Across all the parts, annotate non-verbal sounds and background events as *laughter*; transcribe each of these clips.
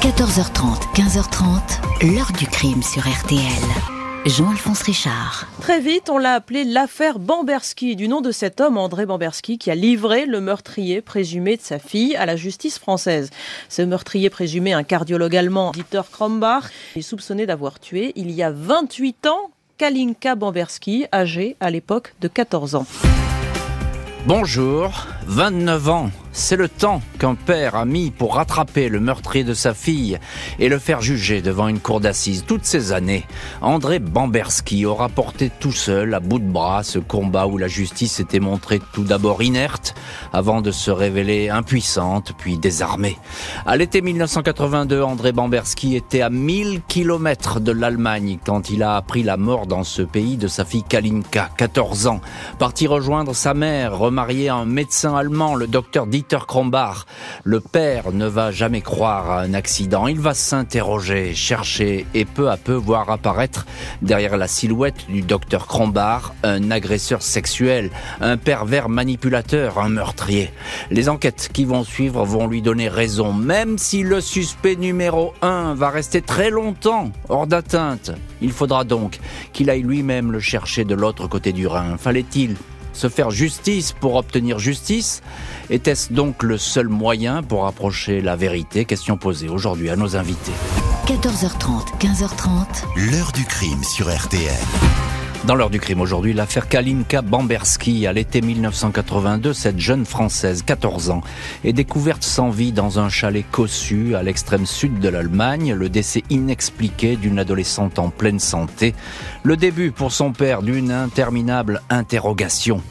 14h30, 15h30, l'heure du crime sur RTL. Jean-Alphonse Richard. Très vite, on l'a appelé l'affaire Bamberski, du nom de cet homme, André Bamberski, qui a livré le meurtrier présumé de sa fille à la justice française. Ce meurtrier présumé, un cardiologue allemand, Dieter Krombach, est soupçonné d'avoir tué, il y a 28 ans, Kalinka Bamberski, âgée à l'époque de 14 ans. Bonjour, 29 ans, c'est le temps qu'un père a mis pour rattraper le meurtrier de sa fille et le faire juger devant une cour d'assises. Toutes ces années, André Bamberski aura porté tout seul, à bout de bras, ce combat où la justice s'était montrée tout d'abord inerte, avant de se révéler impuissante, puis désarmée. À l'été 1982, André Bamberski était à 1000 kilomètres de l'Allemagne quand il a appris la mort dans ce pays de sa fille Kalinka, 14 ans, parti rejoindre sa mère, remariée à un médecin le docteur Dieter Krombach. Le père ne va jamais croire à un accident. Il va s'interroger, chercher et peu à peu voir apparaître derrière la silhouette du docteur Krombach un agresseur sexuel, un pervers manipulateur, un meurtrier. Les enquêtes qui vont suivre vont lui donner raison, même si le suspect numéro 1 va rester très longtemps hors d'atteinte. Il faudra donc qu'il aille lui-même le chercher de l'autre côté du Rhin. Fallait-il se faire justice pour obtenir justice Était-ce donc le seul moyen pour approcher la vérité? Question posée aujourd'hui à nos invités. 14h30, 15h30. L'heure du crime sur RTL. Dans l'heure du crime aujourd'hui, l'affaire Kalinka Bamberski. À l'été 1982, cette jeune Française, 14 ans, est découverte sans vie dans un chalet cossu à l'extrême sud de l'Allemagne. Le décès inexpliqué d'une adolescente en pleine santé. Le début pour son père d'une interminable interrogation.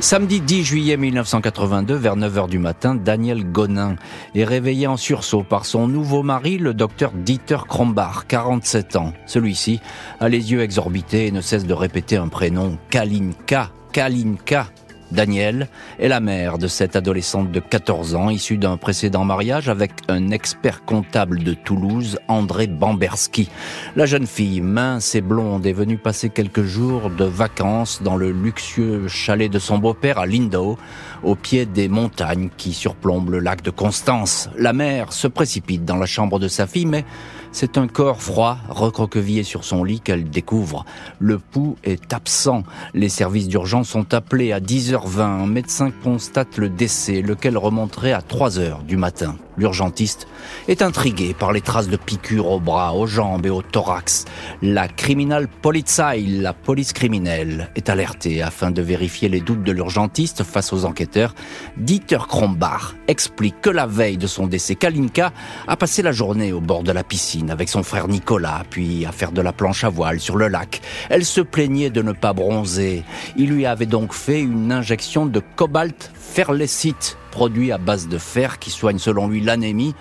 Samedi 10 juillet 1982, vers 9h du matin, Daniel Gonin est réveillé en sursaut par son nouveau mari, le docteur Dieter Krombach, 47 ans. Celui-ci a les yeux exorbités et ne cesse de répéter un prénom, Kalinka, Kalinka. Daniel est la mère de cette adolescente de 14 ans, issue d'un précédent mariage avec un expert comptable de Toulouse, André Bamberski. La jeune fille, mince et blonde, est venue passer quelques jours de vacances dans le luxueux chalet de son beau-père à Lindau, au pied des montagnes qui surplombent le lac de Constance. La mère se précipite dans la chambre de sa fille, mais c'est un corps froid, recroquevillé sur son lit qu'elle découvre. Le pouls est absent. Les services d'urgence sont appelés à 10h20. Un médecin constate le décès, lequel remonterait à 3h du matin. L'urgentiste est intrigué par les traces de piqûres aux bras, aux jambes et au thorax. La criminal Polizei, la police criminelle, est alertée afin de vérifier les doutes de l'urgentiste face aux enquêteurs. Dieter Krombach explique que la veille de son décès, Kalinka a passé la journée au bord de la piscine avec son frère Nicolas, puis à faire de la planche à voile sur le lac. Elle se plaignait de ne pas bronzer. Il lui avait donc fait une injection de cobalt ferlecite produit à base de fer qui soigne selon lui l'anémie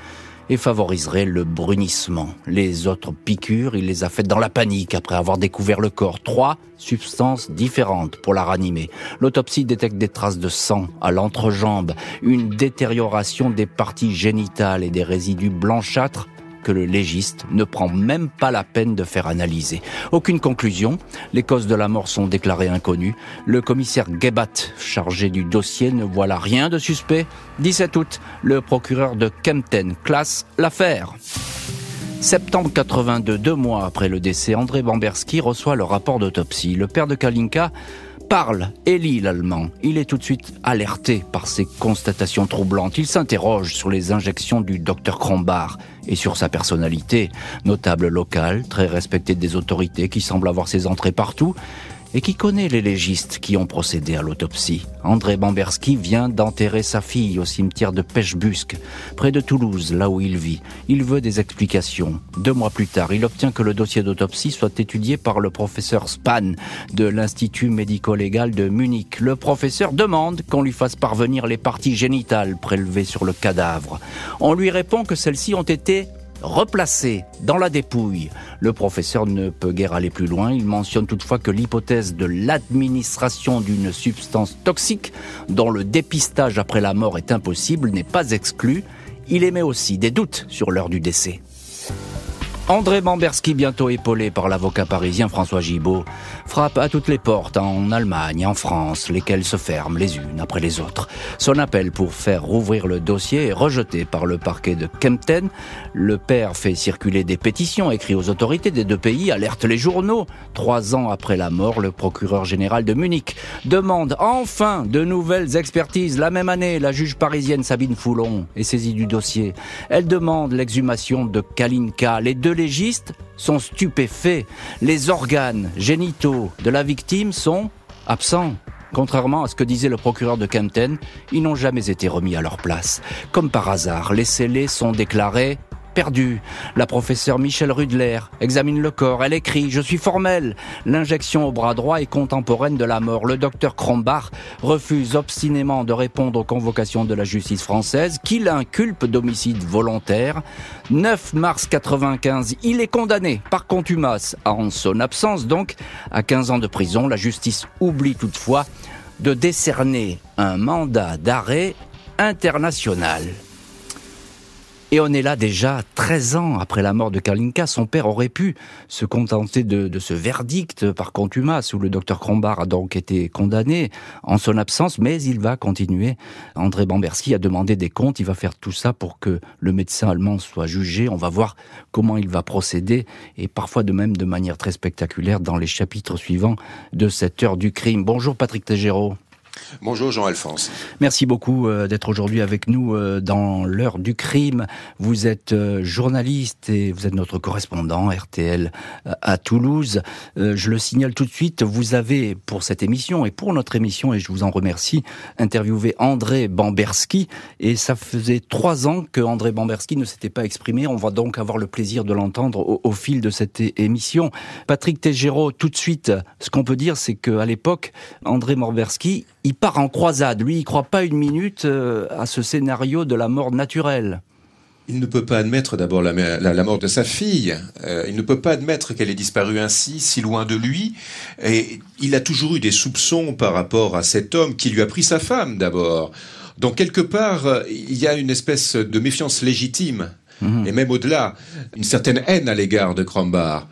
et favoriserait le brunissement. Les autres piqûres, il les a faites dans la panique après avoir découvert le corps. Trois substances différentes pour la ranimer. L'autopsie détecte des traces de sang à l'entrejambe, une détérioration des parties génitales et des résidus blanchâtres que le légiste ne prend même pas la peine de faire analyser. Aucune conclusion, les causes de la mort sont déclarées inconnues. Le commissaire Gebat, chargé du dossier, ne voit là rien de suspect. 17 août, le procureur de Kempten classe l'affaire. Septembre 82, deux mois après le décès, André Bamberski reçoit le rapport d'autopsie. Le père de Kalinka parle et lit l'allemand. Il est tout de suite alerté par ces constatations troublantes. Il s'interroge sur les injections du docteur Krombach et sur sa personnalité, notable local, très respecté des autorités qui semble avoir ses entrées partout, et qui connaît les légistes qui ont procédé à l'autopsie. André Bamberski vient d'enterrer sa fille au cimetière de Pêchebusque, près de Toulouse, là où il vit. Il veut des explications. Deux mois plus tard, il obtient que le dossier d'autopsie soit étudié par le professeur Span de l'Institut médico-légal de Munich. Le professeur demande qu'on lui fasse parvenir les parties génitales prélevées sur le cadavre. On lui répond que celles-ci ont été replacé dans la dépouille. Le professeur ne peut guère aller plus loin. Il mentionne toutefois que l'hypothèse de l'administration d'une substance toxique dont le dépistage après la mort est impossible n'est pas exclue. Il émet aussi des doutes sur l'heure du décès. André Bamberski, bientôt épaulé par l'avocat parisien François Gibault, frappe à toutes les portes en Allemagne, en France, lesquelles se ferment les unes après les autres. Son appel pour faire rouvrir le dossier est rejeté par le parquet de Kempten. Le père fait circuler des pétitions, écrit aux autorités des deux pays, alerte les journaux. Trois ans après la mort, le procureur général de Munich demande enfin de nouvelles expertises. La même année, la juge parisienne Sabine Foulon est saisie du dossier. Elle demande l'exhumation de Kalinka. Les deux légistes sont stupéfaits. Les organes génitaux de la victime sont absents. Contrairement à ce que disait le procureur de Kempten, ils n'ont jamais été remis à leur place. Comme par hasard, les scellés sont déclarés La professeure Michel Rudler examine le corps. Elle écrit Je suis formelle. L'injection au bras droit est contemporaine de la mort. Le docteur Krombach refuse obstinément de répondre aux convocations de la justice française qui l'inculpe d'homicide volontaire. 9 mars 95, il est condamné par contumace en son absence donc à 15 ans de prison. La justice oublie toutefois de décerner un mandat d'arrêt international. Et on est là déjà 13 ans après la mort de Kalinka. Son père aurait pu se contenter de, ce verdict par contumace où le docteur Krombar a donc été condamné en son absence, mais il va continuer. André Bamberski a demandé des comptes. Il va faire tout ça pour que le médecin allemand soit jugé. On va voir comment il va procéder et parfois de même de manière très spectaculaire dans les chapitres suivants de cette heure du crime. Bonjour Patrick Tégéraud. Bonjour Jean-Alphonse. Merci beaucoup euh, d'être aujourd'hui avec nous euh, dans l'heure du crime. Vous êtes euh, journaliste et vous êtes notre correspondant RTL à Toulouse. Je le signale tout de suite, vous avez pour cette émission et pour notre émission, et je vous en remercie, interviewé André Bamberski. Et ça faisait trois ans que André Bamberski ne s'était pas exprimé. On va donc avoir le plaisir de l'entendre au, fil de cette émission. Patrick Tégéraud, tout de suite, ce qu'on peut dire, c'est qu'à l'époque, André Bamberski, il part en croisade. Lui, il croit pas une minute euh, à ce scénario de la mort naturelle. Il ne peut pas admettre d'abord la, mort de sa fille. Euh, il ne peut pas admettre qu'elle ait disparu ainsi, si loin de lui. Et il a toujours eu des soupçons par rapport à cet homme qui lui a pris sa femme d'abord. Donc quelque part, il y a une espèce de méfiance légitime, mhm. et même au-delà, une certaine haine à l'égard de Crombar.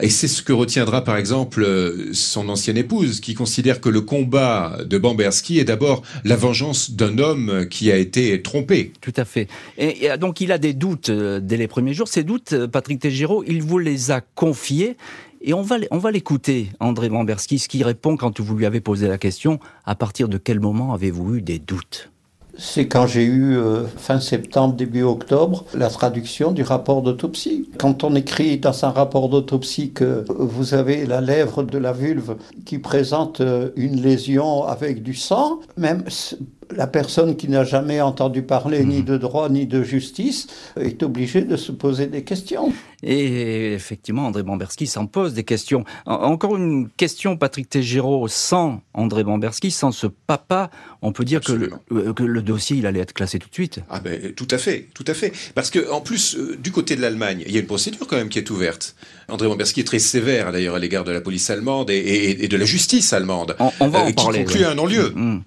Et c'est ce que retiendra par exemple euh, son ancienne épouse, qui considère que le combat de Bamberski est d'abord la vengeance d'un homme qui a été trompé. Tout à fait. Et, donc il a des doutes euh, dès les premiers jours. Ces doutes, euh, Patrick Tégéraud, il vous les a confiés. Et on va, on va l'écouter, André Bamberski, ce qui répond quand vous lui avez posé la question, à partir de quel moment avez-vous eu des doutes? C'est quand j'ai eu, euh, fin septembre, début octobre, la traduction du rapport d'autopsie. Quand on écrit dans un rapport d'autopsie que vous avez la lèvre de la vulve qui présente euh, une lésion avec du sang, même la personne qui n'a jamais entendu parler ni mhm. de droit ni de justice est obligée de se poser des questions. Et effectivement, André Bamberski s'en pose des questions. Encore une question, Patrick Tégéraud, sans André Bamberski, sans ce papa, on peut dire que le, euh, que le, dossier, il allait être classé tout de suite. Ah ben, tout à fait, tout à fait. Parce que, en plus, euh, du côté de l'Allemagne, il y a une procédure quand même qui est ouverte. André Bamberski est très sévère, d'ailleurs, à l'égard de la police allemande et, de la justice allemande. On, va en euh, parler. Qui conclut un non-lieu. Mm,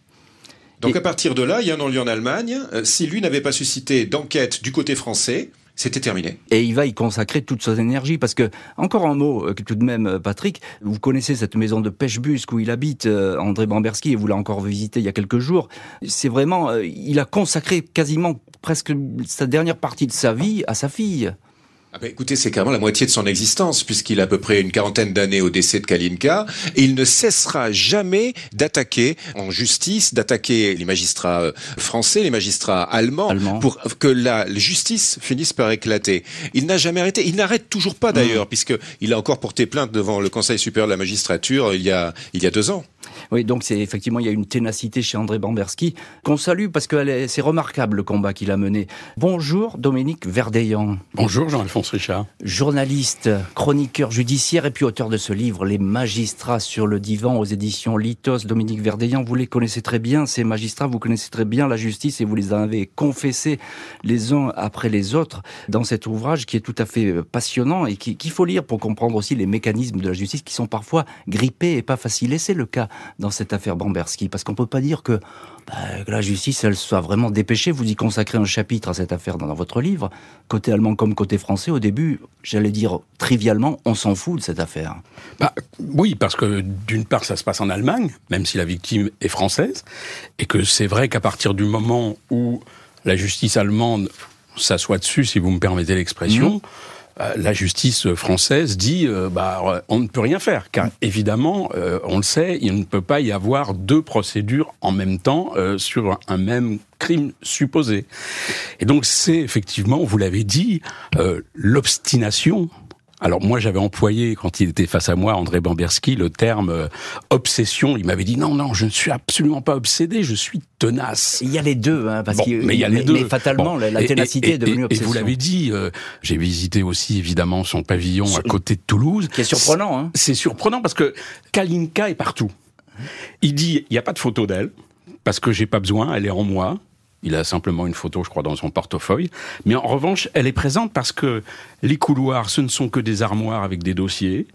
Donc à partir de là, il y a un non-lieu en Allemagne. Euh, si lui n'avait pas suscité d'enquête du côté français, c'était terminé. Et il va y consacrer toute son énergie parce que, encore un mot euh, tout de même, euh, Patrick, vous connaissez cette maison de pêche-busque où il habite, André Bamberski, et vous l'avez encore visité il y a quelques jours. C'est vraiment, il a consacré quasiment presque sa dernière partie de sa vie à sa fille. Ah ben écoutez, c'est carrément la moitié de son existence, puisqu'il a à peu près une quarantaine d'années au décès de Kalinka, et il ne cessera jamais d'attaquer en justice, d'attaquer les magistrats euh, français, les magistrats allemands, pour que la justice finisse par éclater. Il n'a jamais arrêté, il n'arrête toujours pas d'ailleurs, puisqu'il a encore porté plainte devant le Conseil supérieur de la magistrature il y a, il y a deux ans. Oui, donc c'est effectivement, il y a une ténacité chez André Bamberski qu'on salue parce que c'est remarquable le combat qu'il a mené. Bonjour Dominique Verdeillan. Bonjour Jean-Alphonse Richard. Journaliste, chroniqueur judiciaire et puis auteur de ce livre, Les magistrats sur le divan aux éditions Litos. Dominique Verdeillan, vous les connaissez très bien, ces magistrats, vous connaissez très bien la justice et vous les avez confessés les uns après les autres dans cet ouvrage qui est tout à fait passionnant et qu'il faut lire pour comprendre aussi les mécanismes de la justice qui sont parfois grippés et pas faciles. Et c'est le cas dans cette affaire Bamberski Parce qu'on peut pas dire que, bah, que, la justice, elle soit vraiment dépêchée. Vous y consacrez un chapitre à cette affaire dans, votre livre. Côté allemand comme côté français, au début, j'allais dire trivialement, on s'en fout de cette affaire. Bah, oui, parce que d'une part, ça se passe en Allemagne, même si la victime est française, et que c'est vrai qu'à partir du moment où la justice allemande s'assoit dessus, si vous me permettez l'expression, mmh. Euh, la justice française dit euh, bah on ne peut rien faire car évidemment euh, on le sait il ne peut pas y avoir deux procédures en même temps sur un même crime supposé. Et donc c'est effectivement vous l'avez dit l'obstination alors moi j'avais employé quand il était face à moi André Bamberski le terme euh, obsession. Il m'avait dit non non je ne suis absolument pas obsédé, je suis tenace. Il y a les deux hein, parce mais il y a les deux. Mais fatalement la ténacité est devenue obsession. Et vous l'avez dit, euh, j'ai visité aussi évidemment son pavillon à côté de Toulouse. C'est surprenant. Hein. C'est surprenant parce que Kalinka est partout. Il dit il n'y a pas de photo d'elle parce que j'ai pas besoin, elle est en moi. Il a simplement une photo, je crois, dans son portefeuille. Mais en revanche, elle est présente parce que les couloirs, ce ne sont que des armoires avec des dossiers.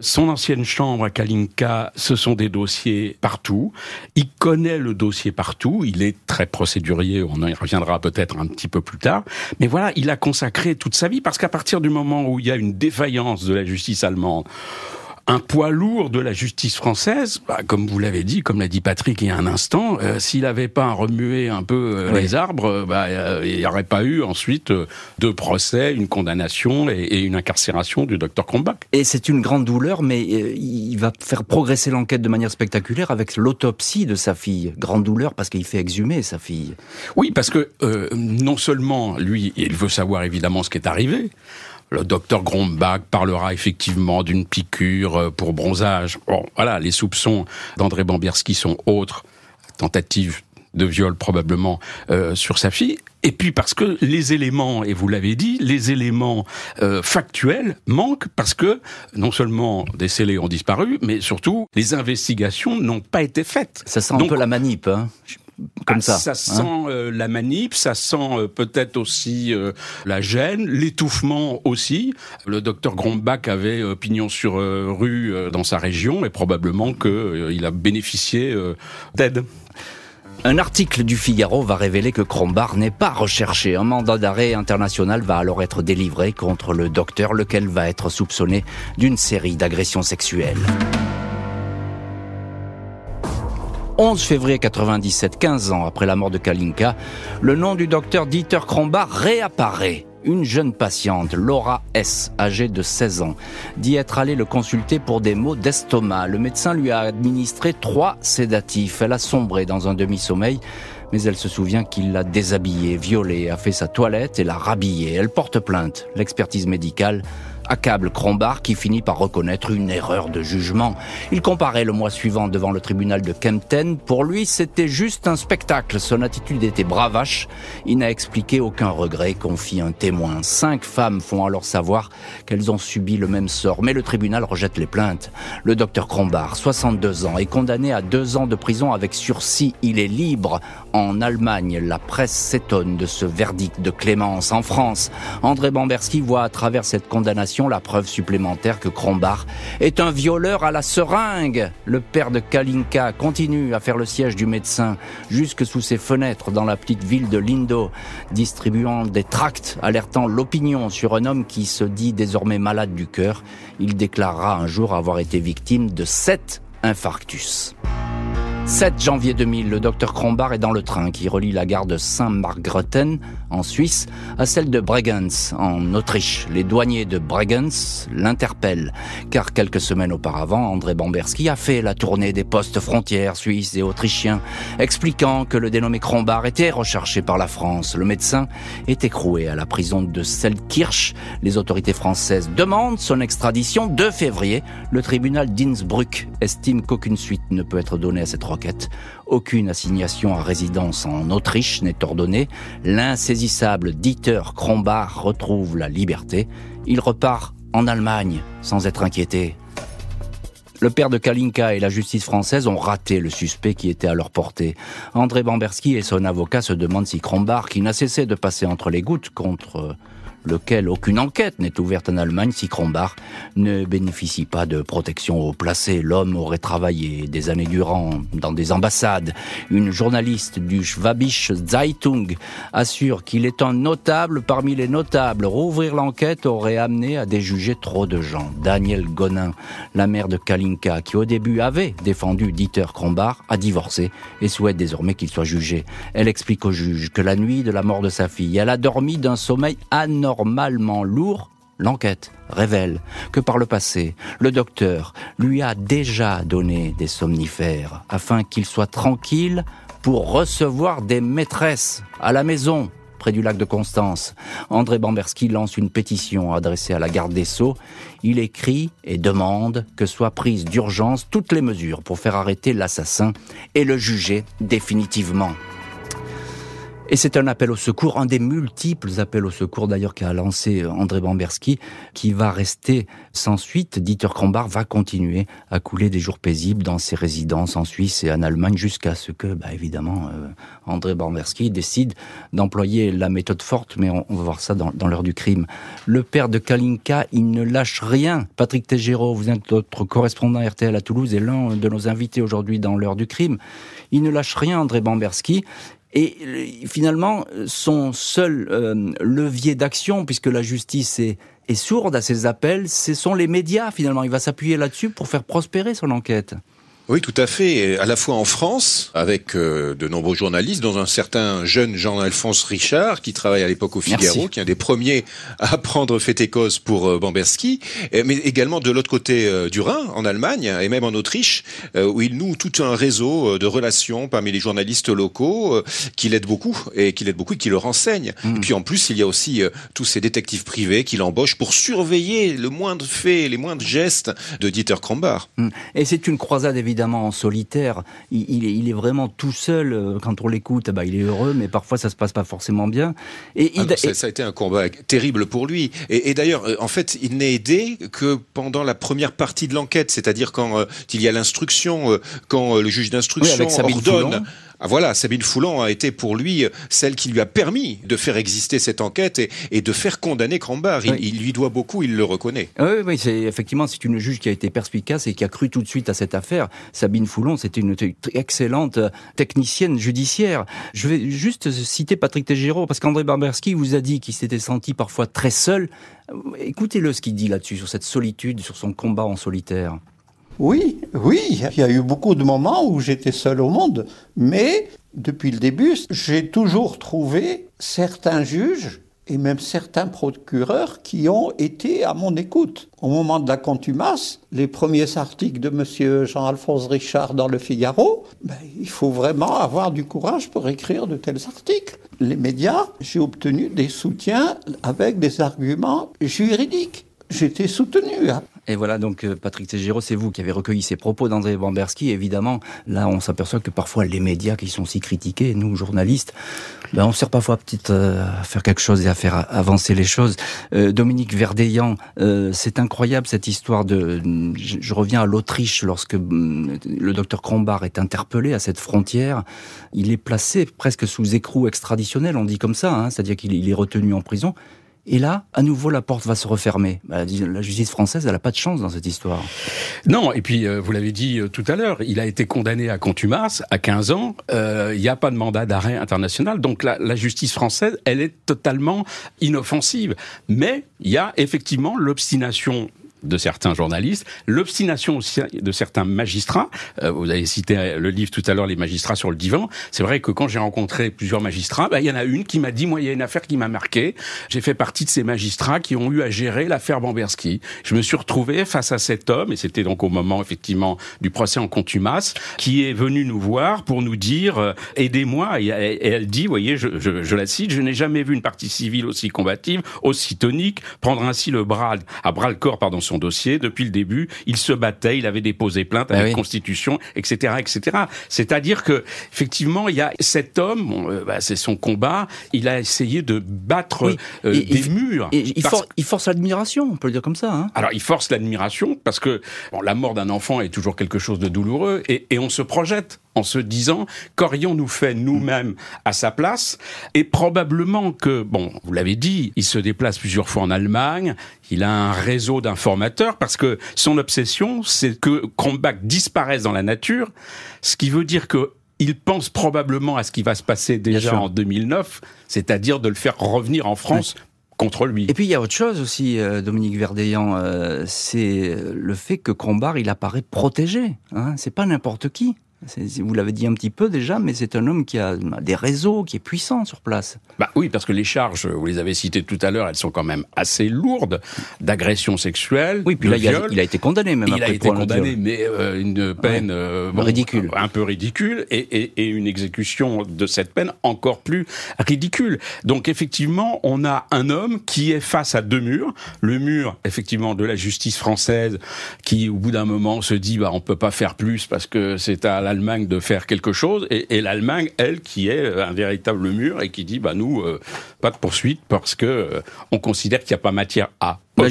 Son ancienne chambre à Kalinka, ce sont des dossiers partout. Il connaît le dossier partout. Il est très procédurier. On y reviendra peut-être un petit peu plus tard. Mais voilà, il a consacré toute sa vie parce qu'à partir du moment où il y a une défaillance de la justice allemande, un poids lourd de la justice française, bah, comme vous l'avez dit, comme l'a dit Patrick il y a un instant, euh, s'il n'avait pas remué un peu euh, les arbres, bah, euh, il n'y aurait pas eu ensuite deux procès, une condamnation et, une incarcération du docteur Krombach. Et c'est une grande douleur, mais il va faire progresser l'enquête de manière spectaculaire avec l'autopsie de sa fille. Grande douleur parce qu'il fait exhumer sa fille. Oui, parce que non seulement lui, il veut savoir évidemment ce qui est arrivé, le docteur Grombach parlera effectivement d'une piqûre euh, pour bronzage. Bon, voilà, les soupçons d'André Bambierski sont autres. Tentative de viol probablement euh, sur sa fille. Et puis parce que les éléments, et vous l'avez dit, les éléments euh, factuels manquent parce que non seulement des scellés ont disparu, mais surtout les investigations n'ont pas été faites. Ça sent un peu la manip. Hein comme ça. Ça hein. sent euh, la manip, ça sent euh, peut-être aussi euh, la gêne, l'étouffement aussi. Le docteur Grombach avait pignon sur rue dans sa région et probablement qu'il a bénéficié d'aide. Un article du Figaro va révéler que Krombar n'est pas recherché. Un mandat d'arrêt international va alors être délivré contre le docteur, lequel va être soupçonné d'une série d'agressions sexuelles. 11 février 97, 15 ans après la mort de Kalinka, le nom du docteur Dieter Krombar réapparaît. Une jeune patiente, Laura S., âgée de 16 ans, dit être allée le consulter pour des maux d'estomac. Le médecin lui a administré trois sédatifs. Elle a sombré dans un demi-sommeil mais elle se souvient qu'il l'a déshabillée, violée, a fait sa toilette et l'a rhabillée. Elle porte plainte. L'expertise médicale accable Crombar qui finit par reconnaître une erreur de jugement. Il comparait le mois suivant devant le tribunal de Kempten. Pour lui, c'était juste un spectacle. Son attitude était bravache. Il n'a expliqué aucun regret, confie un témoin. Cinq femmes font alors savoir qu'elles ont subi le même sort, mais le tribunal rejette les plaintes. Le docteur Crombar, 62 ans, est condamné à deux ans de prison avec sursis. Il est libre. En Allemagne, la presse s'étonne de ce verdict de clémence. En France, André Bamberski voit à travers cette condamnation la preuve supplémentaire que Krombar est un violeur à la seringue. Le père de Kalinka continue à faire le siège du médecin jusque sous ses fenêtres dans la petite ville de Lindo, distribuant des tracts alertant l'opinion sur un homme qui se dit désormais malade du cœur. Il déclarera un jour avoir été victime de sept infarctus. 7 janvier 2000, le docteur Krombar est dans le train qui relie la gare de Saint-Margrethen en Suisse à celle de Bregenz en Autriche. Les douaniers de Bregenz l'interpellent car quelques semaines auparavant, André Bamberski a fait la tournée des postes frontières suisses et autrichiens expliquant que le dénommé Krombar était recherché par la France. Le médecin est écroué à la prison de Selkirch. Les autorités françaises demandent son extradition 2 février. Le tribunal d'Innsbruck estime qu'aucune suite ne peut être donnée à cette aucune assignation à résidence en Autriche n'est ordonnée. L'insaisissable Dieter Krombach retrouve la liberté. Il repart en Allemagne sans être inquiété. Le père de Kalinka et la justice française ont raté le suspect qui était à leur portée. André Bamberski et son avocat se demandent si Krombach, qui n'a cessé de passer entre les gouttes contre lequel aucune enquête n'est ouverte en Allemagne si Krombach ne bénéficie pas de protection au placé. L'homme aurait travaillé des années durant dans des ambassades. Une journaliste du Schwabische Zeitung assure qu'il est un notable parmi les notables. Rouvrir l'enquête aurait amené à déjuger trop de gens. Daniel Gonin, la mère de Kalinka, qui au début avait défendu Dieter Krombach, a divorcé et souhaite désormais qu'il soit jugé. Elle explique au juge que la nuit de la mort de sa fille, elle a dormi d'un sommeil anormalement lourd L'enquête révèle que par le passé, le docteur lui a déjà donné des somnifères afin qu'il soit tranquille pour recevoir des maîtresses à la maison près du lac de Constance. André Bamberski lance une pétition adressée à la garde des Sceaux. Il écrit et demande que soient prises d'urgence toutes les mesures pour faire arrêter l'assassin et le juger définitivement. Et c'est un appel au secours, un des multiples appels au secours d'ailleurs qu'a lancé André Bamberski, qui va rester sans suite. Dieter Krombach va continuer à couler des jours paisibles dans ses résidences en Suisse et en Allemagne jusqu'à ce que, bah, évidemment, euh, André Bamberski décide d'employer la méthode forte, mais on, va voir ça dans, l'heure du crime. Le père de Kalinka, il ne lâche rien. Patrick Tegero, vous êtes notre correspondant RTL à Toulouse et l'un de nos invités aujourd'hui dans l'heure du crime. Il ne lâche rien, André Bamberski. Et finalement, son seul euh, levier d'action, puisque la justice est, est sourde à ses appels, ce sont les médias finalement. Il va s'appuyer là-dessus pour faire prospérer son enquête. Oui, tout à fait. À la fois en France, avec euh, de nombreux journalistes, dont un certain jeune Jean-Alphonse Richard, qui travaille à l'époque au Figaro, qui est un des premiers à prendre fait et cause pour euh, Bamberski, mais également de l'autre côté euh, du Rhin, en Allemagne, et même en Autriche, où il noue tout un réseau de relations parmi les journalistes locaux, qui l'aident beaucoup, et qui l'aident beaucoup et qui le renseignent. Mm. Et puis en plus, il y a aussi tous ces détectives privés qu'il embauche pour surveiller le moindre fait, les moindres gestes de Dieter Krombach. Mm. Et c'est une croisade évidemment évidemment en solitaire. Il, est, vraiment tout seul. Euh, quand on l'écoute, bah, il est heureux, mais parfois ça se passe pas forcément bien. Et, ah ça, a été un combat terrible pour lui. Et, d'ailleurs, euh, en fait, il n'est aidé que pendant la première partie de l'enquête, c'est-à-dire quand euh, il y a l'instruction, quand le juge d'instruction ordonne. Ah voilà, Sabine Foulon a été pour lui celle qui lui a permis de faire exister cette enquête et, de faire condamner Crambard. Il, lui doit beaucoup, il le reconnaît. Oui, oui c'est effectivement c'est une juge qui a été perspicace et qui a cru tout de suite à cette affaire. Sabine Foulon, c'était une excellente technicienne judiciaire. Je vais juste citer Patrick Tegero parce qu'André Barberski vous a dit qu'il s'était senti parfois très seul. Écoutez-le ce qu'il dit là-dessus sur cette solitude, sur son combat en solitaire. Oui, oui, il y a eu beaucoup de moments où j'étais seul au monde, mais depuis le début, j'ai toujours trouvé certains juges et même certains procureurs qui ont été à mon écoute. Au moment de la contumace, les premiers articles de M. Jean-Alphonse Richard dans le Figaro, ben, il faut vraiment avoir du courage pour écrire de tels articles. Les médias, j'ai obtenu des soutiens avec des arguments juridiques. J'étais soutenu. Hein. Et voilà, donc euh, Patrick Tegero, c'est vous qui avez recueilli ces propos d'André Bamberski. Évidemment, là, on s'aperçoit que parfois les médias qui sont si critiqués, nous, journalistes, ben, on sert parfois euh, à faire quelque chose et à faire avancer les choses. Euh, Dominique Verdeillan, c'est incroyable cette histoire de... Je, reviens à l'Autriche lorsque mm, le docteur Krombach est interpellé à cette frontière. Il est placé presque sous écrou extraditionnel, on dit comme ça, hein, c'est-à-dire qu'il est retenu en prison. Et là, à nouveau, la porte va se refermer. Bah, la justice française, elle n'a pas de chance dans cette histoire. Non, et puis, euh, vous l'avez dit euh, tout à l'heure, il a été condamné à contumace à 15 ans. Euh, il n'y a pas de mandat d'arrêt international. Donc la, la, justice française, elle est totalement inoffensive. Mais il y a effectivement l'obstination de certains journalistes, l'obstination aussi de certains magistrats. Euh, vous avez cité le livre tout à l'heure, Les magistrats sur le divan. C'est vrai que quand j'ai rencontré plusieurs magistrats, bah, il y en a une qui m'a dit, moi, il y a une affaire qui m'a marqué. J'ai fait partie de ces magistrats qui ont eu à gérer l'affaire Bamberski. Je me suis retrouvé face à cet homme, et c'était donc au moment effectivement du procès en contumace, qui est venu nous voir pour nous dire, euh, aidez-moi. Et, elle dit, vous voyez, je, je, je la cite, je n'ai jamais vu une partie civile aussi combative, aussi tonique, prendre ainsi le bras à bras le corps, pardon son dossier depuis le début. Il se battait, il avait déposé plainte à la Constitution, etc., etc. C'est-à-dire que effectivement, il y a cet homme, euh, bah, c'est son combat. Il a essayé de battre euh, des murs. Et il, force l'admiration, on peut le dire comme ça. Hein. Alors, il force l'admiration parce que bon, la mort d'un enfant est toujours quelque chose de douloureux et, et on se projette en se disant qu'aurions-nous fait nous-mêmes à sa place? Et probablement que, bon, vous l'avez dit, il se déplace plusieurs fois en Allemagne, il a un réseau d'informateurs parce que son obsession, c'est que Kronbach disparaisse dans la nature, ce qui veut dire que il pense probablement à ce qui va se passer déjà en 2009, c'est-à-dire de le faire revenir en France contre lui. Et puis il y a autre chose aussi, euh, Dominique Verdeillan, euh, c'est le fait que Crombard, il apparaît protégé. Hein, c'est pas n'importe qui. Vous l'avez dit un petit peu déjà, mais c'est un homme qui a des réseaux, qui est puissant sur place. Bah oui, parce que les charges, vous les avez citées tout à l'heure, elles sont quand même assez lourdes d'agression sexuelle. Oui, puis là, il a, il a, été condamné même. Il a été condamné, mais euh, une peine euh, ridicule, un peu ridicule, et, et, et, une exécution de cette peine encore plus ridicule. Donc effectivement, on a un homme qui est face à deux murs. Le mur, effectivement, de la justice française, qui au bout d'un moment se dit, bah on peut pas faire plus parce que c'est à l'Allemagne de faire quelque chose et, l'Allemagne, elle, qui est un véritable mur et qui dit bah nous euh, pas de poursuite parce que euh, on considère qu'il n'y a pas matière à. Bah.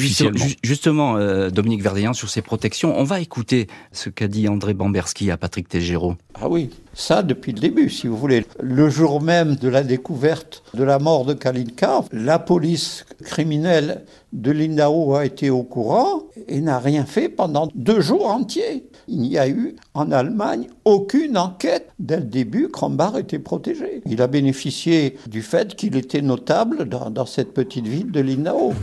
Justement, euh, Dominique Verdeillan, sur ces protections, on va écouter ce qu'a dit André Bamberski à Patrick Tégéraud. Ah oui, ça depuis le début, si vous voulez. Le jour même de la découverte de la mort de Kalinka, la police criminelle de Lindau a été au courant et n'a rien fait pendant deux jours entiers. Il n'y a eu en Allemagne aucune enquête. Dès le début, Krombar était protégé. Il a bénéficié du fait qu'il était notable dans, dans, cette petite ville de Lindau.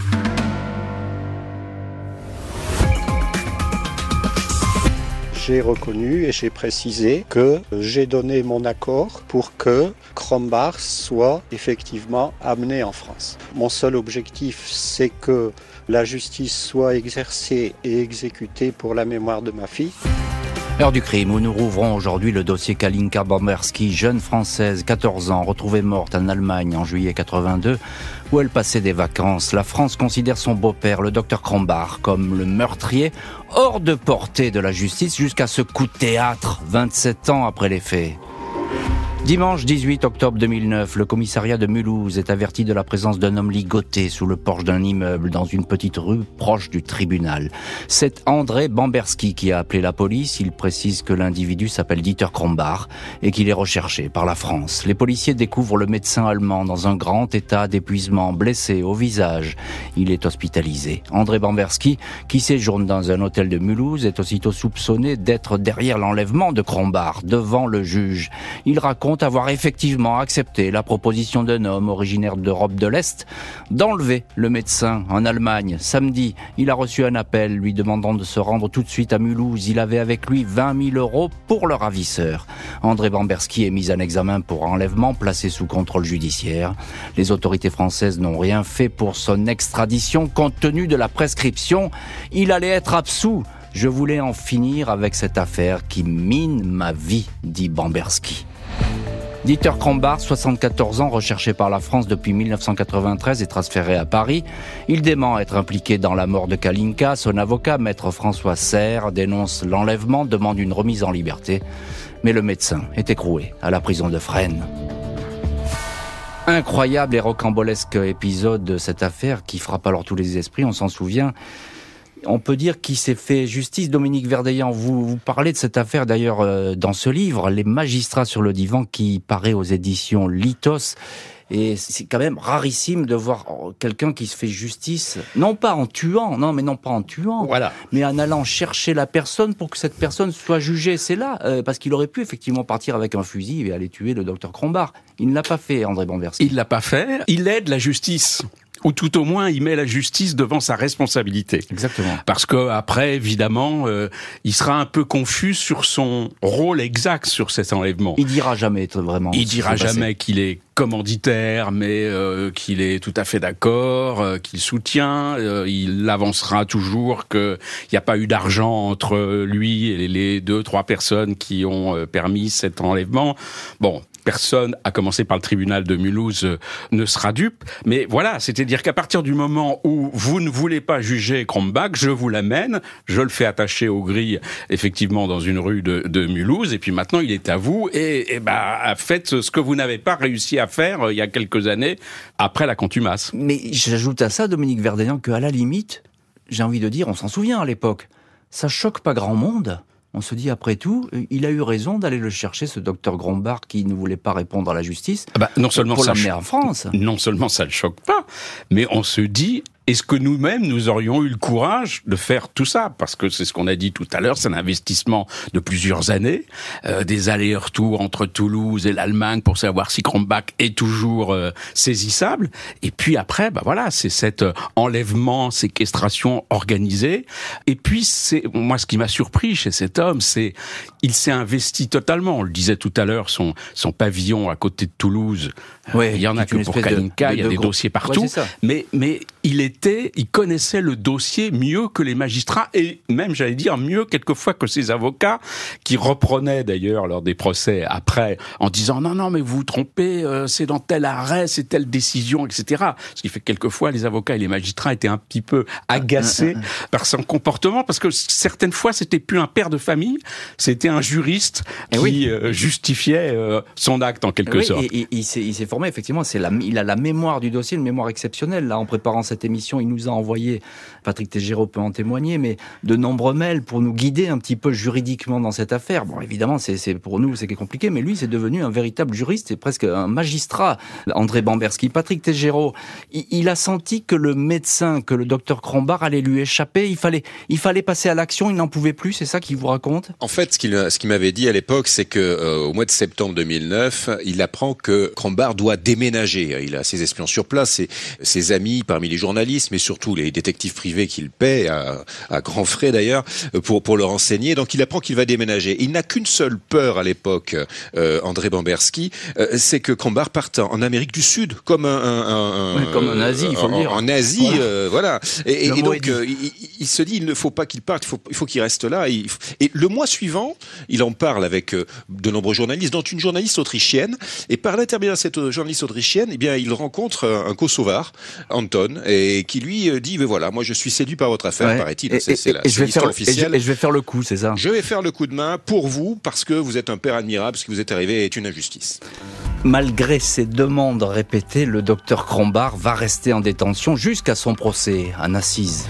J'ai reconnu et j'ai précisé que j'ai donné mon accord pour que Krombar soit effectivement amené en France. Mon seul objectif, c'est que la justice soit exercée et exécutée pour la mémoire de ma fille. Heure du crime, où nous rouvrons aujourd'hui le dossier Kalinka Bomberski, jeune française, 14 ans, retrouvée morte en Allemagne en juillet 82, où elle passait des vacances. La France considère son beau-père, le docteur Krombar, comme le meurtrier, hors de portée de la justice jusqu'à ce coup de théâtre, 27 ans après les faits. Dimanche 18 octobre 2009, le commissariat de Mulhouse est averti de la présence d'un homme ligoté sous le porche d'un immeuble dans une petite rue proche du tribunal. C'est André Bamberski qui a appelé la police. Il précise que l'individu s'appelle Dieter Krombar et qu'il est recherché par la France. Les policiers découvrent le médecin allemand dans un grand état d'épuisement, blessé au visage. Il est hospitalisé. André Bamberski, qui séjourne dans un hôtel de Mulhouse, est aussitôt soupçonné d'être derrière l'enlèvement de Krombar devant le juge. Il raconte avoir effectivement accepté la proposition d'un homme originaire d'Europe de l'Est d'enlever le médecin en Allemagne. Samedi, il a reçu un appel lui demandant de se rendre tout de suite à Mulhouse. Il avait avec lui 20 000 euros pour le ravisseur. André Bamberski est mis en examen pour enlèvement, placé sous contrôle judiciaire. Les autorités françaises n'ont rien fait pour son extradition compte tenu de la prescription. Il allait être absous. Je voulais en finir avec cette affaire qui mine ma vie, dit Bamberski. Dieter Krombar, 74 ans, recherché par la France depuis 1993 et transféré à Paris. Il dément être impliqué dans la mort de Kalinka. Son avocat, maître François Serre, dénonce l'enlèvement, demande une remise en liberté. Mais le médecin est écroué à la prison de Fresnes. Incroyable et rocambolesque épisode de cette affaire qui frappe alors tous les esprits, on s'en souvient on peut dire qu'il s'est fait justice. Dominique Verdeillan, vous, vous parlez de cette affaire d'ailleurs euh, dans ce livre, Les magistrats sur le divan, qui paraît aux éditions Litos. Et c'est quand même rarissime de voir quelqu'un qui se fait justice, non pas en tuant, non mais non pas en tuant, voilà. mais en allant chercher la personne pour que cette personne soit jugée. C'est là, euh, parce qu'il aurait pu effectivement partir avec un fusil et aller tuer le docteur Crombard. Il ne l'a pas fait, André Bonversi. Il l'a pas fait. Il aide la justice ou tout au moins il met la justice devant sa responsabilité. Exactement. Parce que après, évidemment, euh, il sera un peu confus sur son rôle exact sur cet enlèvement. Il dira jamais vraiment. Il dira jamais qu'il est commanditaire, mais euh, qu'il est tout à fait d'accord, euh, qu'il soutient. Euh, il avancera toujours qu'il n'y a pas eu d'argent entre lui et les deux, trois personnes qui ont euh, permis cet enlèvement. Bon, personne, à commencer par le tribunal de Mulhouse, euh, ne sera dupe. Mais voilà, c'est-à-dire qu'à partir du moment où vous ne voulez pas juger Krombach, je vous l'amène, je le fais attacher aux grilles, effectivement, dans une rue de, Mulhouse, et puis maintenant il est à vous, et, bah, faites ce que vous n'avez pas réussi à faire euh, il y a quelques années, après la contumace. Mais j'ajoute à ça, Dominique Verdeillan, qu'à la limite, j'ai envie de dire, on s'en souvient à l'époque, ça choque pas grand monde on se dit après tout, il a eu raison d'aller le chercher, ce docteur Grombard qui ne voulait pas répondre à la justice. Ah bah, non seulement pour ça en France. Non seulement ça le choque pas, mais on se dit est-ce que nous-mêmes, nous aurions eu le courage de faire tout ça? Parce que c'est ce qu'on a dit tout à l'heure, c'est un investissement de plusieurs années, euh, des allers-retours entre Toulouse et l'Allemagne pour savoir si Kronbach est toujours euh, saisissable. Et puis après, bah voilà, c'est cet euh, enlèvement, séquestration organisée. Et puis c'est moi ce qui m'a surpris chez cet homme, c'est il s'est investi totalement. On le disait tout à l'heure, son son pavillon à côté de Toulouse. Ouais, il y en a que pour Kalinka, il y a des dossiers partout. Ouais, mais mais il est il connaissait le dossier mieux que les magistrats et même, j'allais dire, mieux quelquefois que ses avocats qui reprenaient d'ailleurs lors des procès après en disant non, non, mais vous vous trompez, euh, c'est dans tel arrêt, c'est telle décision, etc. Ce qui fait que quelquefois les avocats et les magistrats étaient un petit peu agacés par son comportement parce que certaines fois c'était plus un père de famille, c'était un juriste et qui oui. euh, justifiait euh, son acte en quelque oui, sorte. Et, et, il s'est formé effectivement, c'est il a la mémoire du dossier, une mémoire exceptionnelle. Là, en préparant cette émission, il nous a envoyé, Patrick Tégéraud peut en témoigner, mais de nombreux mails pour nous guider un petit peu juridiquement dans cette affaire. Bon, évidemment, c'est pour nous, c'est compliqué, mais lui, c'est devenu un véritable juriste et presque un magistrat, André Bamberski. Patrick Tégéraud, il, il, a senti que le médecin, que le docteur Crombard allait lui échapper. Il fallait, il fallait passer à l'action, il n'en pouvait plus, c'est ça qu'il vous raconte? En fait, ce qu'il qu m'avait dit à l'époque, c'est que euh, au mois de septembre 2009, il apprend que Crombard doit déménager. Il a ses espions sur place, ses, ses amis parmi les journalistes, mais surtout les détectives privés qu'il paie à, à grands frais d'ailleurs pour pour le renseigner. Donc il apprend qu'il va déménager. Il n'a qu'une seule peur à l'époque, euh, André Bamberski, euh, c'est que Crombard parte en Amérique du Sud, comme un, un, un ouais, comme en Asie, il faut en, le dire. En Asie, voilà. Euh, voilà. Et, et donc euh, il, il, se dit, il ne faut pas qu'il parte, il faut, il faut qu'il reste là. Et, et, le mois suivant, il en parle avec euh, de nombreux journalistes, dont une journaliste autrichienne. Et par l'intermédiaire de cette journaliste autrichienne, eh bien, il rencontre un Kosovar, Anton, et qui lui dit, mais voilà, moi je suis séduit par votre affaire, ouais. paraît-il. C'est et je faire, officielle. Et je, vais faire le coup, c'est ça? Je vais faire le coup de main pour vous parce que vous êtes un père admirable, ce qui vous est arrivé est une injustice. Malgré ses demandes répétées, le docteur Crombard va rester en détention jusqu'à son procès en assise.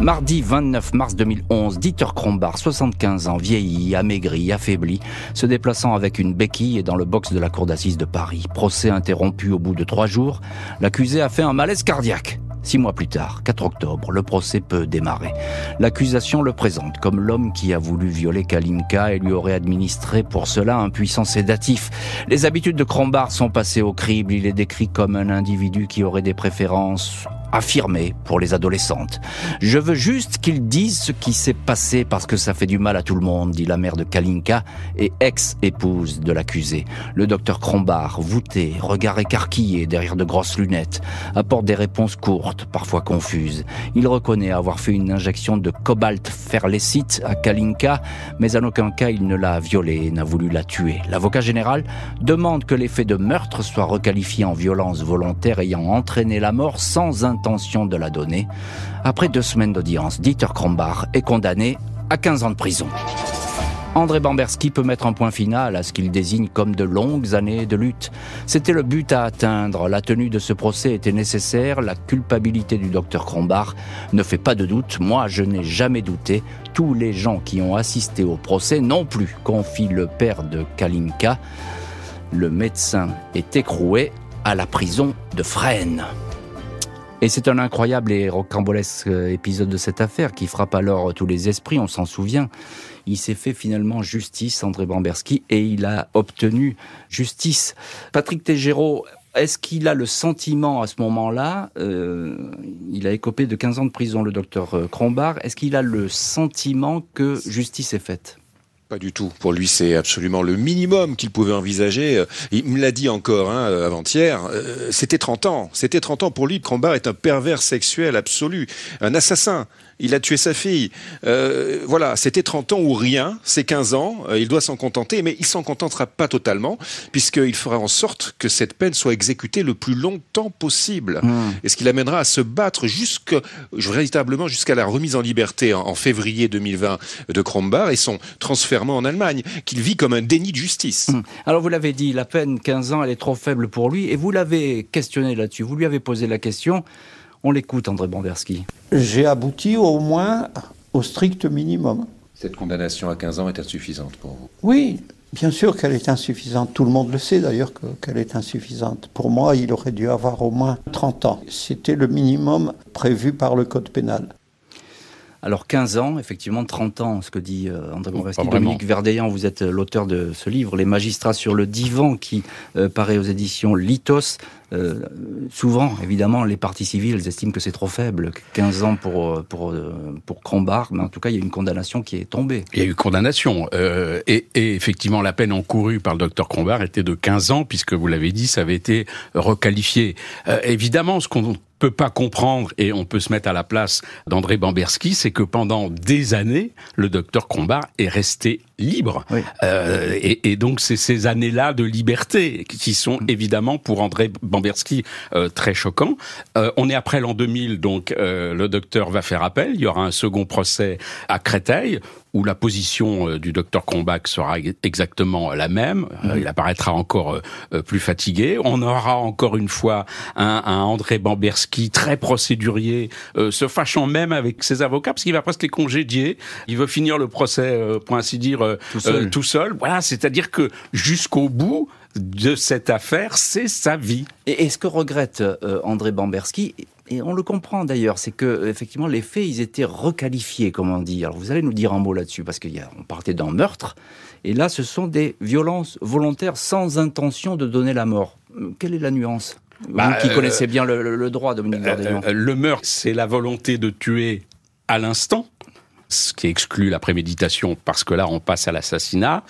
Mardi 29 mars 2011, Dieter Krombach, 75 ans, vieilli, amaigri, affaibli, se déplaçant avec une béquille dans le box de la cour d'assises de Paris. Procès interrompu au bout de trois jours, l'accusé a fait un malaise cardiaque. Six mois plus tard, 4 octobre, le procès peut démarrer. L'accusation le présente comme l'homme qui a voulu violer Kalinka et lui aurait administré pour cela un puissant sédatif. Les habitudes de Krombach sont passées au crible. Il est décrit comme un individu qui aurait des préférences affirmées pour les adolescentes. Je veux juste qu'ils disent ce qui s'est passé parce que ça fait du mal à tout le monde, dit la mère de Kalinka et ex-épouse de l'accusé. Le docteur Krombach, voûté, regard écarquillé derrière de grosses lunettes, apporte des réponses courtes, parfois confuses. Il reconnaît avoir fait une injection de cobalt ferlécite à Kalinka, mais en aucun cas il ne l'a violée et n'a voulu la tuer. L'avocat général demande que l'effet de meurtre soit requalifié en violence volontaire ayant entraîné la mort sans de la donner. Après deux semaines d'audience, Dieter Krombach est condamné à 15 ans de prison. André Bamberski peut mettre un point final à ce qu'il désigne comme de longues années de lutte. C'était le but à atteindre. La tenue de ce procès était nécessaire. La culpabilité du docteur Krombach ne fait pas de doute. Moi, je n'ai jamais douté. Tous les gens qui ont assisté au procès non plus, confie le père de Kalinka. Le médecin est écroué à la prison de Fresnes. Et c'est un incroyable et rocambolesque épisode de cette affaire qui frappe alors tous les esprits, on s'en souvient. Il s'est fait finalement justice, André Bamberski, et il a obtenu justice. Patrick Tégéraud, est-ce qu'il a le sentiment à ce moment-là, euh, il a écopé de 15 ans de prison, le docteur Crombard, est-ce qu'il a le sentiment que justice est faite? Pas du tout. Pour lui, c'est absolument le minimum qu'il pouvait envisager. Il me l'a dit encore hein, avant-hier. Euh, c'était 30 ans. C'était 30 ans. Pour lui, Crombard est un pervers sexuel absolu, un assassin. Il a tué sa fille. Euh, voilà, c'était 30 ans ou rien, c'est 15 ans, euh, il doit s'en contenter, mais il s'en contentera pas totalement, puisqu'il fera en sorte que cette peine soit exécutée le plus longtemps possible. Mmh. Et ce qui l'amènera à se battre jusque, véritablement jusqu'à la remise en liberté en, en février 2020 de Krombar et son transfert en Allemagne, qu'il vit comme un déni de justice. Mmh. Alors vous l'avez dit, la peine 15 ans, elle est trop faible pour lui, et vous l'avez questionné là-dessus, vous lui avez posé la question. On l'écoute, André Banderski. J'ai abouti au moins au strict minimum. Cette condamnation à 15 ans est insuffisante pour vous? Oui, bien sûr qu'elle est insuffisante. Tout le monde le sait d'ailleurs qu'elle est insuffisante. Pour moi, il aurait dû avoir au moins 30 ans. C'était le minimum prévu par le Code pénal. Alors 15 ans, effectivement 30 ans, ce que dit euh, André Moreski. Dominique Verdeillan, vous êtes euh, l'auteur de ce livre, Les magistrats sur le divan, qui euh, paraît aux éditions Litos. Euh, souvent, évidemment, les partis civils estiment que c'est trop faible, 15 ans pour pour pour Crombard, mais en tout cas, il y a une condamnation qui est tombée. Il y a eu condamnation, euh, et, effectivement, la peine encourue par le docteur Crombard était de 15 ans, puisque vous l'avez dit, ça avait été requalifié. Euh, évidemment, ce qu'on peut pas comprendre et on peut se mettre à la place d'André Bamberski, c'est que pendant des années, le docteur Crombard est resté libre. Euh, et, et, donc c'est ces années-là de liberté qui sont mm. évidemment pour André Bamberski euh, très choquants. Euh, on est après l'an 2000, donc le docteur va faire appel. Il y aura un second procès à Créteil où la position du docteur Combach sera exactement la même. Euh, il apparaîtra encore plus fatigué. On aura encore une fois un, un André Bamberski très procédurier, se fâchant même avec ses avocats parce qu'il va presque les congédier. Il veut finir le procès, pour ainsi dire, tout seul. tout seul. Voilà, c'est-à-dire que jusqu'au bout, de cette affaire, c'est sa vie. Et, et ce que regrette euh, André Bamberski, et on le comprend d'ailleurs, c'est que effectivement les faits ils étaient requalifiés, comme on dit. Alors vous allez nous dire un mot là-dessus parce qu'on partait d'un meurtre, et là ce sont des violences volontaires sans intention de donner la mort. Quelle est la nuance? Bah, Vous qui euh, connaissez bien le, le droit, Dominique euh, euh, Le meurtre, c'est la volonté de tuer à l'instant, ce qui exclut la préméditation parce que là on passe à l'assassinat.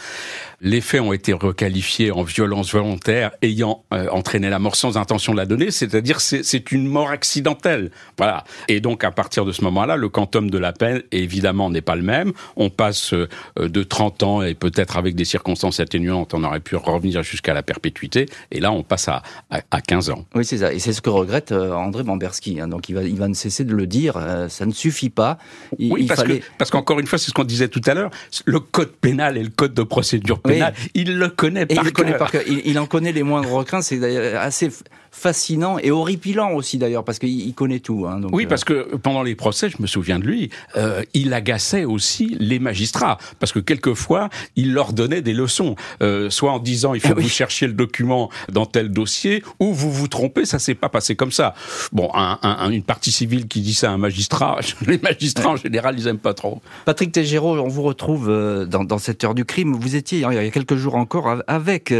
Les faits ont été requalifiés en violence volontaire ayant euh, entraîné la mort sans intention de la donner, c'est-à-dire c'est une mort accidentelle. Voilà. Et donc à partir de ce moment-là, le quantum de la peine évidemment n'est pas le même. On passe euh, de 30 ans et peut-être avec des circonstances atténuantes, on aurait pu revenir jusqu'à la perpétuité. Et là, on passe à, à, à 15 ans. Oui, c'est ça. Et c'est ce que regrette euh, André Bamberski. Hein. Donc il va, il va ne cesser de le dire. Ça ne suffit pas. Il, oui, parce fallait... qu'encore une fois, c'est ce qu'on disait tout à l'heure. Le code pénal et le code de procédure pénale il le connaît par, il, connaît par cœur. Il, il, en connaît les moindres requins. C'est assez fascinant et horripilant aussi d'ailleurs parce qu'il connaît tout. Hein, donc, oui, parce que pendant les procès, je me souviens de lui, euh, il agaçait aussi les magistrats parce que quelquefois il leur donnait des leçons, euh, soit en disant il faut que vous cherchiez le document dans tel dossier ou vous vous trompez, ça s'est pas passé comme ça. Bon, un, un, une partie civile qui dit ça à un magistrat, *laughs* les magistrats en général ils aiment pas trop. Patrick Tégéraud, on vous retrouve euh, dans, dans, cette heure du crime. Vous étiez il y a quelques jours encore avec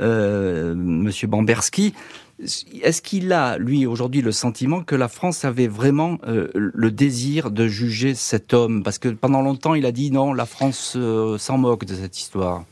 euh, Monsieur Bamberski. Est-ce qu'il a, lui, aujourd'hui, le sentiment que la France avait vraiment euh, le désir de juger cet homme? Parce que pendant longtemps, il a dit non, la France euh, s'en moque de cette histoire.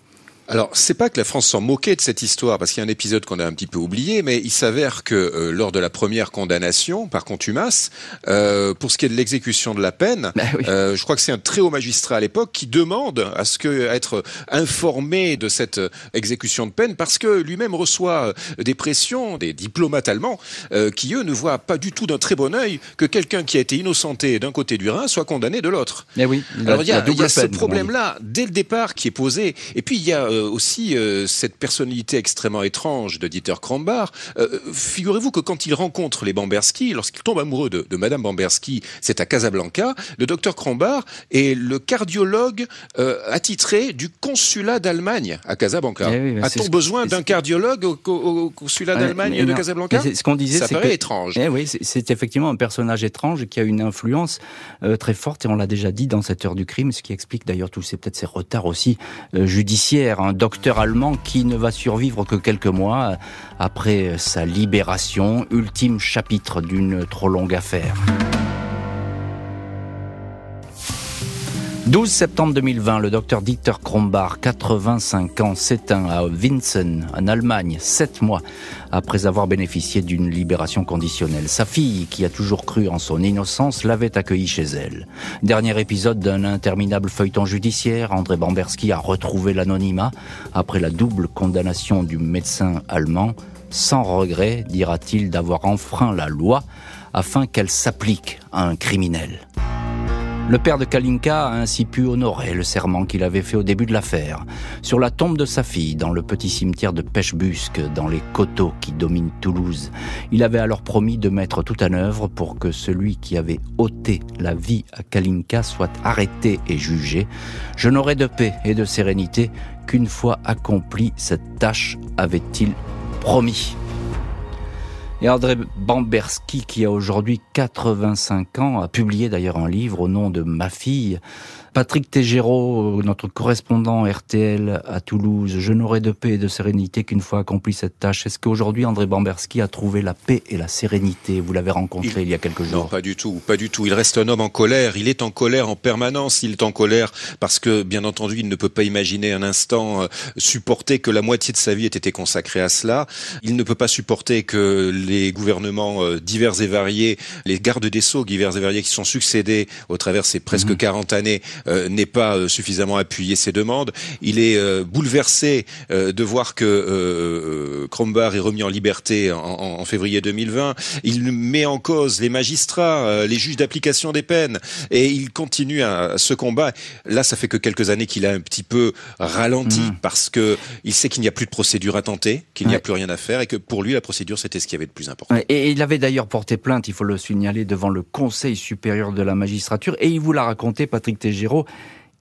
Alors, c'est pas que la France s'en moquait de cette histoire, parce qu'il y a un épisode qu'on a un petit peu oublié, mais il s'avère que euh, lors de la première condamnation par contumace, euh, pour ce qui est de l'exécution de la peine, bah oui. euh, je crois que c'est un très haut magistrat à l'époque qui demande à ce que être informé de cette exécution de peine, parce que lui-même reçoit des pressions des diplomates allemands euh, qui eux ne voient pas du tout d'un très bon œil que quelqu'un qui a été innocenté d'un côté du Rhin soit condamné de l'autre. Mais oui, il Alors il y a, il y a ce problème-là dès le départ qui est posé, et puis il y a euh, aussi euh, cette personnalité extrêmement étrange de Dieter. Euh, Figurez-vous que quand il rencontre les Bamberski, lorsqu'il tombe amoureux de, de Madame Bamberski, c'est à Casablanca, le docteur Krombar est le cardiologue euh, attitré du consulat d'Allemagne à Casablanca. Eh oui, A-t-on besoin d'un cardiologue au, au, au consulat d'Allemagne de Casablanca? Ce qu'on disait, ça c'est paraît que, étrange. Eh oui, c'est effectivement un personnage étrange qui a une influence euh, très forte et on l'a déjà dit dans cette heure du crime, ce qui explique d'ailleurs tous ces peut-être ces retards aussi euh, judiciaires. Un docteur allemand qui ne va survivre que quelques mois après sa libération, ultime chapitre d'une trop longue affaire. 12 septembre 2020, le docteur Dieter Krombach, 85 ans, s'éteint à Winsen, en Allemagne, sept mois après avoir bénéficié d'une libération conditionnelle. Sa fille, qui a toujours cru en son innocence, l'avait accueilli chez elle. Dernier épisode d'un interminable feuilleton judiciaire, André Bamberski a retrouvé l'anonymat après la double condamnation du médecin allemand, sans regret, dira-t-il, d'avoir enfreint la loi afin qu'elle s'applique à un criminel. Le père de Kalinka a ainsi pu honorer le serment qu'il avait fait au début de l'affaire. Sur la tombe de sa fille, dans le petit cimetière de Pêchebusque, dans les coteaux qui dominent Toulouse, il avait alors promis de mettre tout en œuvre pour que celui qui avait ôté la vie à Kalinka soit arrêté et jugé. Je n'aurais de paix et de sérénité qu'une fois accomplie cette tâche, avait-il promis. Et André Bamberski, qui a aujourd'hui 85 ans, a publié d'ailleurs un livre au nom de Ma fille, Patrick Tégéraud, notre correspondant RTL à Toulouse, je n'aurai de paix et de sérénité qu'une fois accompli cette tâche. Est-ce qu'aujourd'hui André Bamberski a trouvé la paix et la sérénité? Vous l'avez rencontré il... y a quelques jours. Non, pas du tout, pas du tout. Il reste un homme en colère. Il est en colère en permanence. Il est en colère parce que, bien entendu, il ne peut pas imaginer un instant euh, supporter que la moitié de sa vie ait été consacrée à cela. Il ne peut pas supporter que les gouvernements euh, divers et variés, les gardes des sceaux divers et variés qui sont succédés au travers ces presque mmh. 40 années, euh, n'est pas euh, suffisamment appuyé ses demandes. Il est euh, bouleversé de voir que Krombar est remis en liberté en, en, février 2020. Il met en cause les magistrats, les juges d'application des peines, et il continue à, ce combat. Là, ça fait que quelques années qu'il a un petit peu ralenti mmh. parce que il sait qu'il n'y a plus de procédure à tenter, qu'il n'y a plus rien à faire, et que pour lui, la procédure, c'était ce qui avait de plus important. Et il avait d'ailleurs porté plainte, il faut le signaler, devant le Conseil supérieur de la magistrature, et il vous l'a raconté, Patrick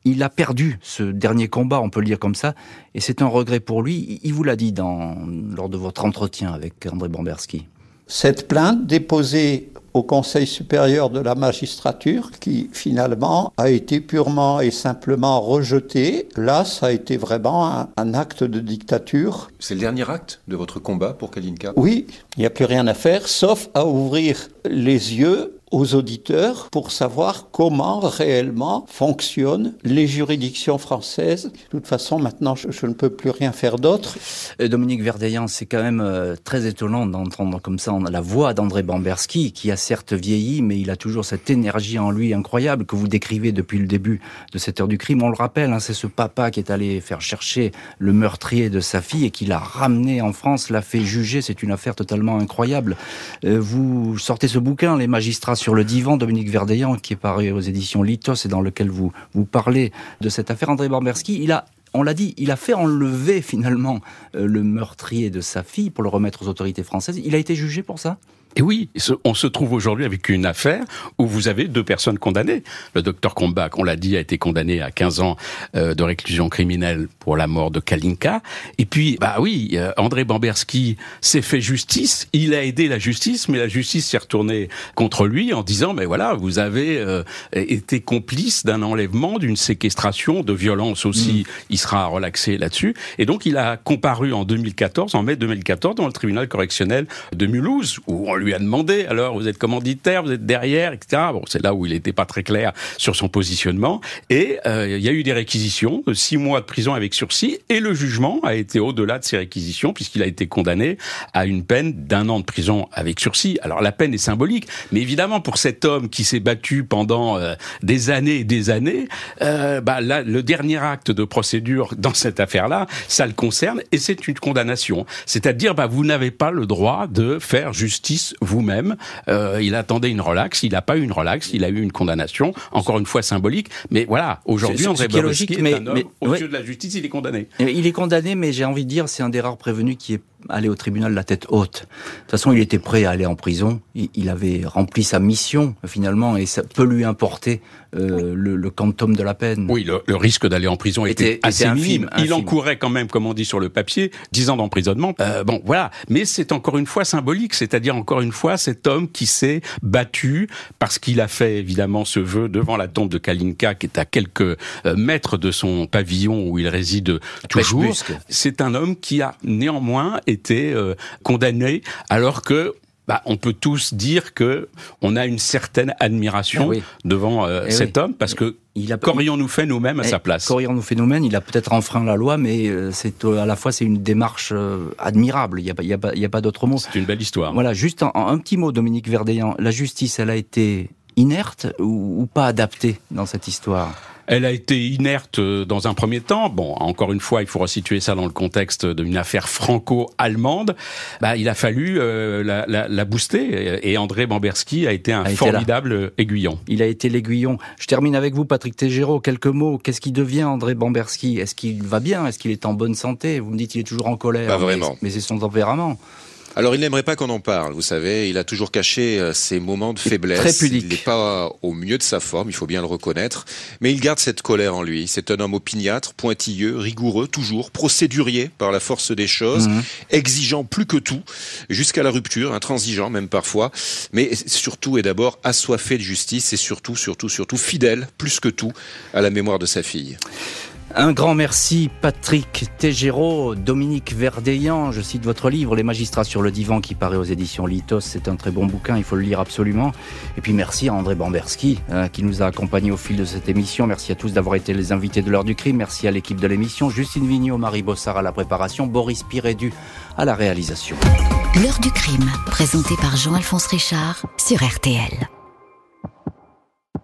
Il a perdu ce dernier combat, on peut le dire comme ça, et c'est un regret pour lui. Il vous l'a dit dans, lors de votre entretien avec André Bomberski. Cette plainte déposée au Conseil supérieur de la magistrature, qui finalement a été purement et simplement rejetée, là, ça a été vraiment un, un acte de dictature. C'est le dernier acte de votre combat pour Kalinka? Oui, il n'y a plus rien à faire, sauf à ouvrir les yeux aux auditeurs pour savoir comment réellement fonctionnent les juridictions françaises. De toute façon, maintenant, je, ne peux plus rien faire d'autre. Dominique Verdeillan, c'est quand même euh, très étonnant d'entendre comme ça la voix d'André Bamberski, qui a certes vieilli, mais il a toujours cette énergie en lui incroyable que vous décrivez depuis le début de cette heure du crime. On le rappelle, hein, c'est ce papa qui est allé faire chercher le meurtrier de sa fille et qui l'a ramené en France, l'a fait juger. C'est une affaire totalement incroyable. Euh, vous sortez ce bouquin, Les magistrats sur le divan, Dominique Verdeillan, qui est paru aux éditions Litos et dans lequel vous, vous parlez de cette affaire. André Bamberski, il a on l'a dit, il a fait enlever finalement euh, le meurtrier de sa fille pour le remettre aux autorités françaises. Il a été jugé pour ça? Et oui, on se trouve aujourd'hui avec une affaire où vous avez deux personnes condamnées. Le docteur Kombach, on l'a dit, a été condamné à 15 ans euh, de réclusion criminelle pour la mort de Kalinka. Et puis, bah oui, euh, André Bamberski s'est fait justice. Il a aidé la justice, mais la justice s'est retournée contre lui en disant, mais voilà, vous avez euh, été complice d'un enlèvement, d'une séquestration, de violence aussi. Mm. Il sera relaxé là-dessus. Et donc, il a comparu en 2014, en mai 2014, dans le tribunal correctionnel de Mulhouse, où on lui a demandé, alors vous êtes commanditaire, vous êtes derrière, etc. C'est là où il n'était pas très clair sur son positionnement. Et euh, il y a eu des réquisitions, de six mois de prison avec sursis, et le jugement a été au-delà de ces réquisitions, puisqu'il a été condamné à une peine d'un an de prison avec sursis. Alors la peine est symbolique, mais évidemment pour cet homme qui s'est battu pendant euh, des années et des années, euh, bah, là, le dernier acte de procédure dans cette affaire-là, ça le concerne, et c'est une condamnation. C'est-à-dire, bah, vous n'avez pas le droit de faire justice vous-même. Euh, il attendait une relaxe, il n'a pas eu une relaxe, il a eu une condamnation, encore une fois symbolique. Mais voilà, aujourd'hui, André Bobrovski est, mais, un homme, mais, aux yeux de la justice, il est condamné. Il est condamné, mais j'ai envie de dire, c'est un des rares prévenus qui est allé au tribunal la tête haute. De toute façon, il était prêt à aller en prison. Il, avait rempli sa mission finalement, et ça peut lui importer euh, le, le, quantum de la peine. Oui, le, le risque d'aller en prison était, était assez infime, Il encourait quand même, comme on dit sur le papier, 10 ans d'emprisonnement. Euh, bon, voilà. Mais c'est encore une fois symbolique, c'est-à-dire encore une fois cet homme qui s'est battu parce qu'il a fait évidemment ce vœu devant la tombe de Kalinka, qui est à quelques euh, mètres de son pavillon où il réside toujours. C'est un homme qui a néanmoins été euh, condamné alors que bah, on peut tous dire que on a une certaine admiration eh devant euh, eh cet homme parce que il a, qu'aurions-nous fait nous-mêmes à eh, sa place? Qu'aurions-nous fait nous-mêmes? Il a peut-être enfreint la loi, mais euh, c'est à la fois c'est une démarche admirable. Il n'y a, il y a, pas, il y a pas d'autre mot. C'est une belle histoire. Voilà, juste un, petit mot, Dominique Verdeillan. La justice, elle a été inerte ou, ou pas adaptée dans cette histoire? Elle a été inerte euh, dans un premier temps. Bon, encore une fois, il faut resituer ça dans le contexte d'une affaire franco-allemande. Bah, il a fallu euh, la, la, la, booster et André Bamberski a été un formidable aiguillon. Il a été l'aiguillon. Je termine avec vous, Patrick Tégéraud. Quelques mots. Qu'est-ce qui devient André Bamberski? Est-ce qu'il va bien? Est-ce qu'il est en bonne santé? Vous me dites qu'il est toujours en colère. Pas vraiment. mais c'est son tempérament. Alors il n'aimerait pas qu'on en parle, vous savez, il a toujours caché euh, ses moments de faiblesse. Très pudique. Il n'est pas au mieux de sa forme, il faut bien le reconnaître, mais il garde cette colère en lui. C'est un homme opiniâtre, pointilleux, rigoureux, toujours, procédurier par la force des choses, mhm. exigeant plus que tout, jusqu'à la rupture, intransigeant même parfois, mais surtout et d'abord assoiffé de justice et surtout, surtout, surtout fidèle, plus que tout, à la mémoire de sa fille. Un grand merci Patrick Tégéraud, Dominique Verdeillan, je cite votre livre Les magistrats sur le divan qui paraît aux éditions Litos, c'est un très bon bouquin, il faut le lire absolument. Et puis merci à André Bamberski hein, qui nous a accompagnés au fil de cette émission, merci à tous d'avoir été les invités de l'heure du crime, merci à l'équipe de l'émission, Justine Vignot, Marie Bossard à la préparation, Boris Pirédu à la réalisation. L'heure du crime, présenté par Jean-Alphonse Richard sur RTL.